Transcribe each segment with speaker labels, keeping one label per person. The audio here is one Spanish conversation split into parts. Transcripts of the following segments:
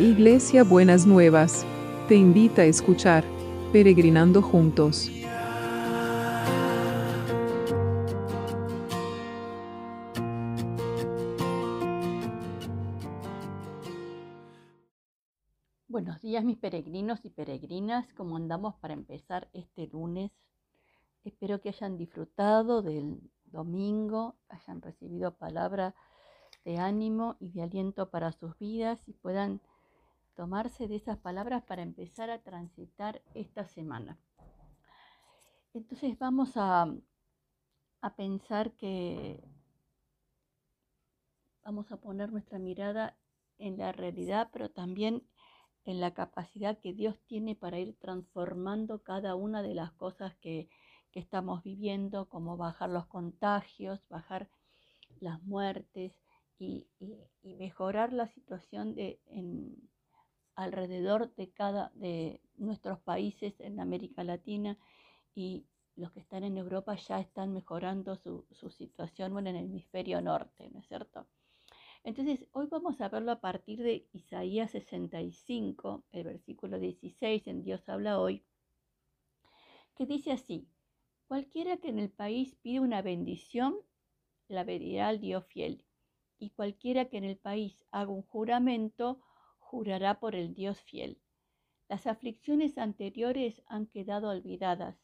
Speaker 1: Iglesia Buenas Nuevas, te invita a escuchar Peregrinando Juntos.
Speaker 2: Buenos días mis peregrinos y peregrinas, ¿cómo andamos para empezar este lunes? Espero que hayan disfrutado del domingo, hayan recibido palabra de ánimo y de aliento para sus vidas y puedan tomarse de esas palabras para empezar a transitar esta semana. Entonces vamos a, a pensar que vamos a poner nuestra mirada en la realidad, pero también en la capacidad que Dios tiene para ir transformando cada una de las cosas que, que estamos viviendo, como bajar los contagios, bajar las muertes, y, mejorar la situación de, en, alrededor de cada de nuestros países en América Latina y los que están en Europa ya están mejorando su, su situación en el hemisferio norte, ¿no es cierto? Entonces, hoy vamos a verlo a partir de Isaías 65, el versículo 16, en Dios habla hoy, que dice así, cualquiera que en el país pide una bendición, la pedirá al Dios fiel y cualquiera que en el país haga un juramento, jurará por el Dios fiel. Las aflicciones anteriores han quedado olvidadas,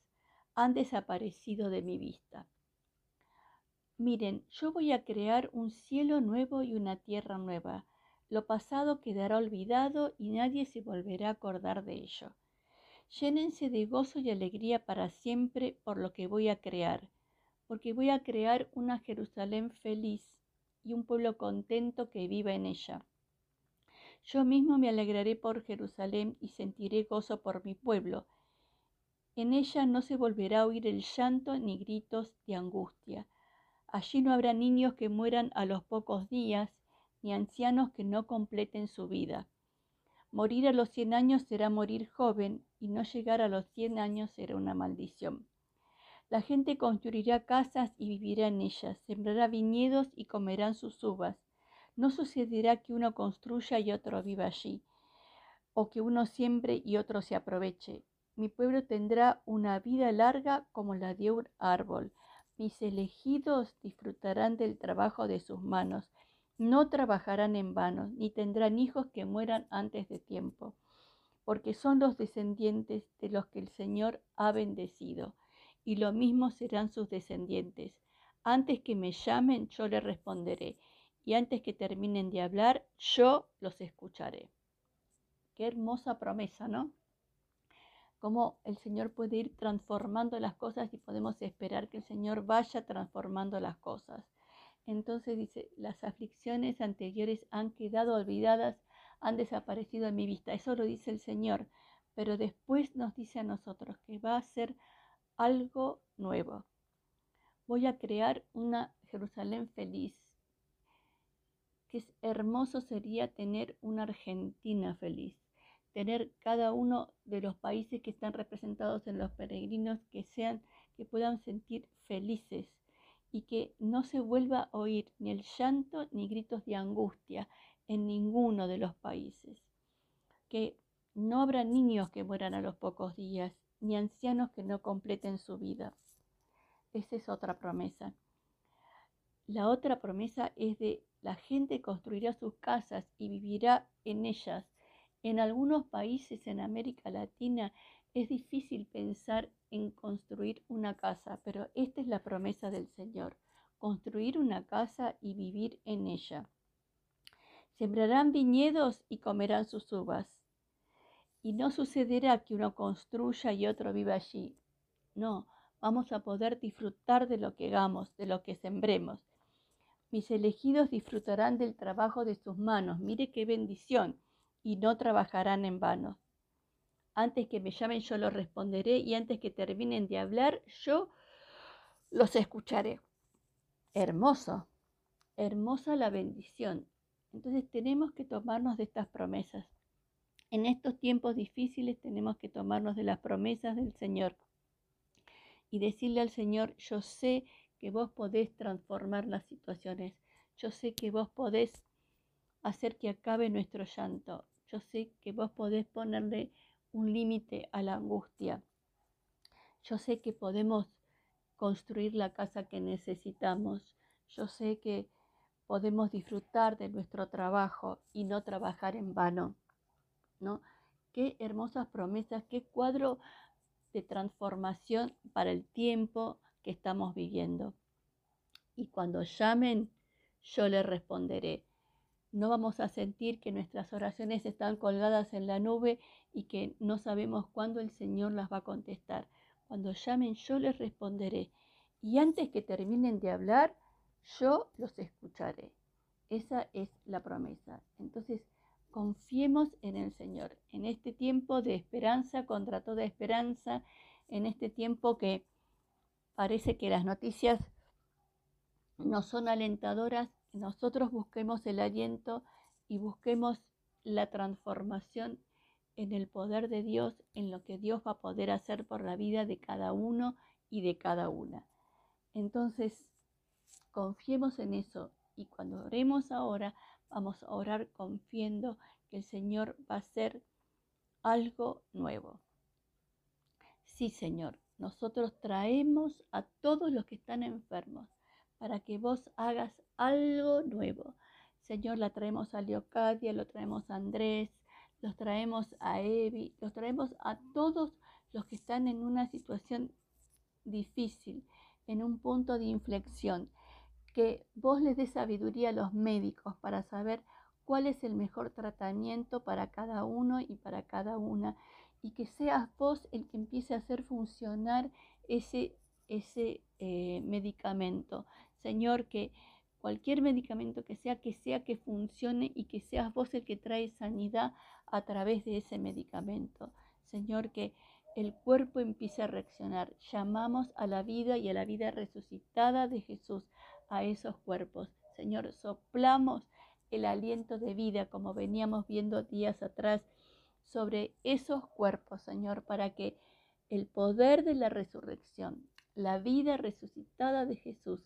Speaker 2: han desaparecido de mi vista. Miren, yo voy a crear un cielo nuevo y una tierra nueva. Lo pasado quedará olvidado y nadie se volverá a acordar de ello. Llénense de gozo y alegría para siempre por lo que voy a crear, porque voy a crear una Jerusalén feliz y un pueblo contento que viva en ella. Yo mismo me alegraré por Jerusalén y sentiré gozo por mi pueblo. En ella no se volverá a oír el llanto ni gritos de angustia. Allí no habrá niños que mueran a los pocos días, ni ancianos que no completen su vida. Morir a los cien años será morir joven, y no llegar a los cien años será una maldición. La gente construirá casas y vivirá en ellas, sembrará viñedos y comerán sus uvas. No sucederá que uno construya y otro viva allí, o que uno siembre y otro se aproveche. Mi pueblo tendrá una vida larga como la de un árbol. Mis elegidos disfrutarán del trabajo de sus manos. No trabajarán en vano, ni tendrán hijos que mueran antes de tiempo, porque son los descendientes de los que el Señor ha bendecido y lo mismo serán sus descendientes. Antes que me llamen, yo les responderé, y antes que terminen de hablar, yo los escucharé. Qué hermosa promesa, ¿no? Cómo el Señor puede ir transformando las cosas y podemos esperar que el Señor vaya transformando las cosas. Entonces dice, las aflicciones anteriores han quedado olvidadas, han desaparecido en mi vista. Eso lo dice el Señor. Pero después nos dice a nosotros que va a ser algo nuevo. Voy a crear una Jerusalén feliz. Qué hermoso sería tener una Argentina feliz, tener cada uno de los países que están representados en los peregrinos que sean, que puedan sentir felices y que no se vuelva a oír ni el llanto ni gritos de angustia en ninguno de los países. Que no habrá niños que mueran a los pocos días ni ancianos que no completen su vida. Esa es otra promesa. La otra promesa es de la gente construirá sus casas y vivirá en ellas. En algunos países en América Latina es difícil pensar en construir una casa, pero esta es la promesa del Señor, construir una casa y vivir en ella. Sembrarán viñedos y comerán sus uvas. Y no sucederá que uno construya y otro viva allí. No, vamos a poder disfrutar de lo que hagamos, de lo que sembremos. Mis elegidos disfrutarán del trabajo de sus manos. Mire qué bendición. Y no trabajarán en vano. Antes que me llamen yo los responderé y antes que terminen de hablar yo los escucharé. Hermoso, hermosa la bendición. Entonces tenemos que tomarnos de estas promesas. En estos tiempos difíciles tenemos que tomarnos de las promesas del Señor y decirle al Señor, yo sé que vos podés transformar las situaciones, yo sé que vos podés hacer que acabe nuestro llanto, Yo sé que vos podés ponerle un límite a la angustia. Yo sé que podemos construir la casa que necesitamos. Yo sé que podemos disfrutar de nuestro trabajo y no trabajar en vano. ¿No? Qué hermosas promesas, qué cuadro de transformación para el tiempo que estamos viviendo. Y cuando llamen, yo les responderé. No vamos a sentir que nuestras oraciones están colgadas en la nube y que no sabemos cuándo el Señor las va a contestar. Cuando llamen, yo les responderé. Y antes que terminen de hablar, yo los escucharé. Esa es la promesa. Entonces, confiemos en el Señor, en este tiempo de esperanza contra toda esperanza, en este tiempo que parece que las noticias no son alentadoras, nosotros busquemos el aliento y busquemos la transformación en el poder de Dios, en lo que Dios va a poder hacer por la vida de cada uno y de cada una. Entonces, confiemos en eso y cuando oremos ahora, vamos a orar confiando que el Señor va a hacer algo nuevo. Sí, Señor, nosotros traemos a todos los que están enfermos para que vos hagas algo nuevo. Señor, la traemos a Leocadia, lo traemos a Andrés, los traemos a Evi, los traemos a todos los que están en una situación difícil, en un punto de inflexión. Que vos les des sabiduría a los médicos para saber cuál es el mejor tratamiento para cada uno y para cada una. Y que seas vos el que empiece a hacer funcionar ese, ese eh, medicamento. Señor, que cualquier medicamento que sea, que sea que funcione y que seas vos el que trae sanidad a través de ese medicamento. Señor, que el cuerpo empiece a reaccionar. Llamamos a la vida y a la vida resucitada de Jesús a esos cuerpos. Señor, soplamos el aliento de vida como veníamos viendo días atrás sobre esos cuerpos, Señor, para que el poder de la resurrección, la vida resucitada de Jesús,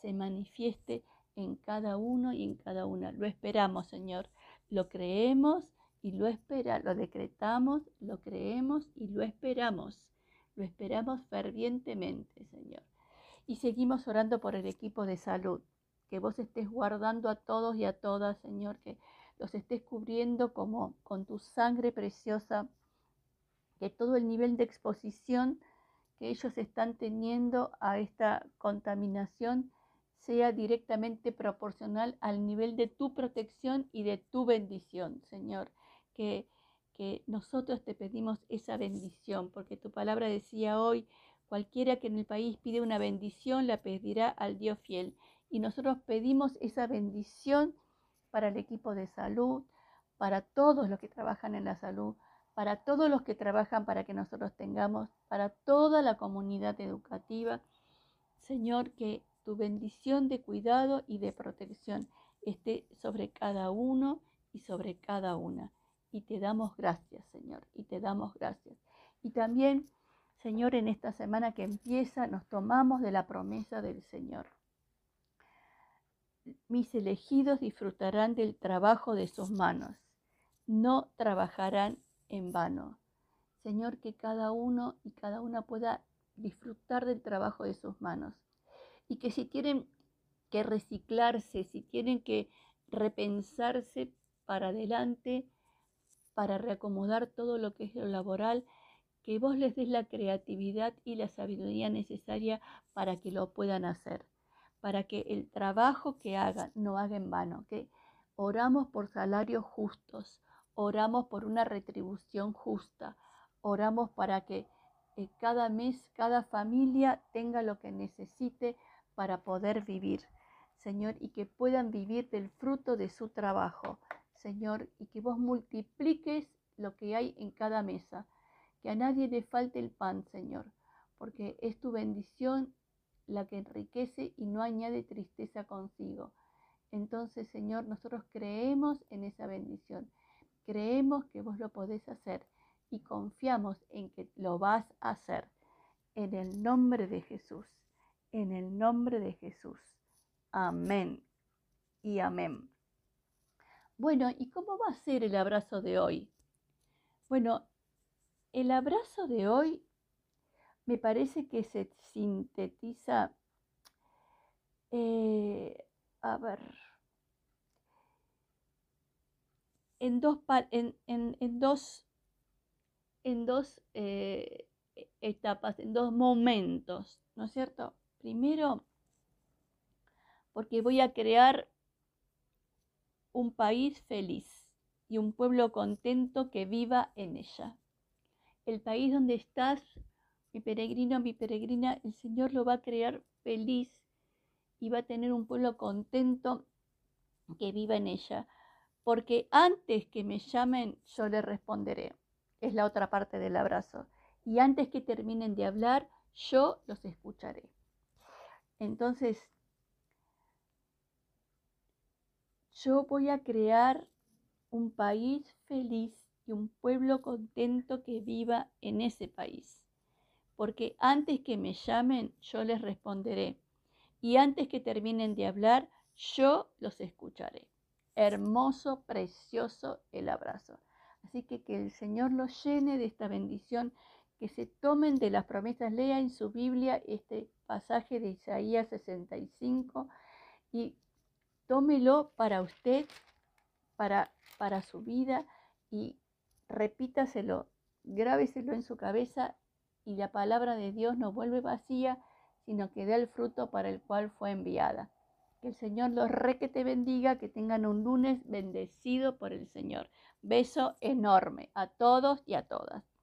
Speaker 2: se manifieste en cada uno y en cada una. Lo esperamos, Señor. Lo creemos y lo espera, lo decretamos, lo creemos y lo esperamos. Lo esperamos fervientemente, Señor. Y seguimos orando por el equipo de salud. Que vos estés guardando a todos y a todas, Señor, que los estés cubriendo como con tu sangre preciosa, que todo el nivel de exposición que ellos están teniendo a esta contaminación sea directamente proporcional al nivel de tu protección y de tu bendición, Señor. Que, que nosotros te pedimos esa bendición, porque tu palabra decía hoy, cualquiera que en el país pide una bendición, la pedirá al Dios fiel. Y nosotros pedimos esa bendición para el equipo de salud, para todos los que trabajan en la salud, para todos los que trabajan para que nosotros tengamos, para toda la comunidad educativa. Señor, que tu bendición de cuidado y de protección esté sobre cada uno y sobre cada una. Y te damos gracias, Señor, y te damos gracias. Y también, Señor, en esta semana que empieza, nos tomamos de la promesa del Señor. Mis elegidos disfrutarán del trabajo de sus manos, no trabajarán en vano. Señor, que cada uno y cada una pueda disfrutar del trabajo de sus manos y que si tienen que reciclarse, si tienen que repensarse para adelante, para reacomodar todo lo que es lo laboral, que vos les des la creatividad y la sabiduría necesaria para que lo puedan hacer, para que el trabajo que hagan no haga en vano, que oramos por salarios justos, oramos por una retribución justa, oramos para que eh, cada mes cada familia tenga lo que necesite para poder vivir, Señor, y que puedan vivir del fruto de su trabajo, Señor, y que vos multipliques lo que hay en cada mesa, que a nadie le falte el pan, Señor, porque es tu bendición la que enriquece y no añade tristeza consigo. Entonces, Señor, nosotros creemos en esa bendición, creemos que vos lo podés hacer y confiamos en que lo vas a hacer. En el nombre de Jesús en el nombre de Jesús. Amén y amén. Bueno, ¿y cómo va a ser el abrazo de hoy? Bueno, el abrazo de hoy me parece que se sintetiza, eh, a ver, en dos, en, dos, en dos eh, etapas, en dos momentos, ¿no es cierto? Primero, porque voy a crear un país feliz y un pueblo contento que viva en ella. El país donde estás, mi peregrino, mi peregrina, el Señor lo va a crear feliz y va a tener un pueblo contento que viva en ella. Porque antes que me llamen, yo le responderé. Es la otra parte del abrazo. Y antes que terminen de hablar, yo los escucharé. Entonces, yo voy a crear un país feliz y un pueblo contento que viva en ese país. Porque antes que me llamen, yo les responderé. Y antes que terminen de hablar, yo los escucharé. Hermoso, precioso el abrazo. Así que que el Señor los llene de esta bendición, que se tomen de las promesas, lean en su Biblia este pasaje de Isaías 65 y tómelo para usted, para, para su vida y repítaselo, grábeselo en su cabeza y la palabra de Dios no vuelve vacía, sino que da el fruto para el cual fue enviada. Que el Señor los re que te bendiga, que tengan un lunes bendecido por el Señor. Beso enorme a todos y a todas.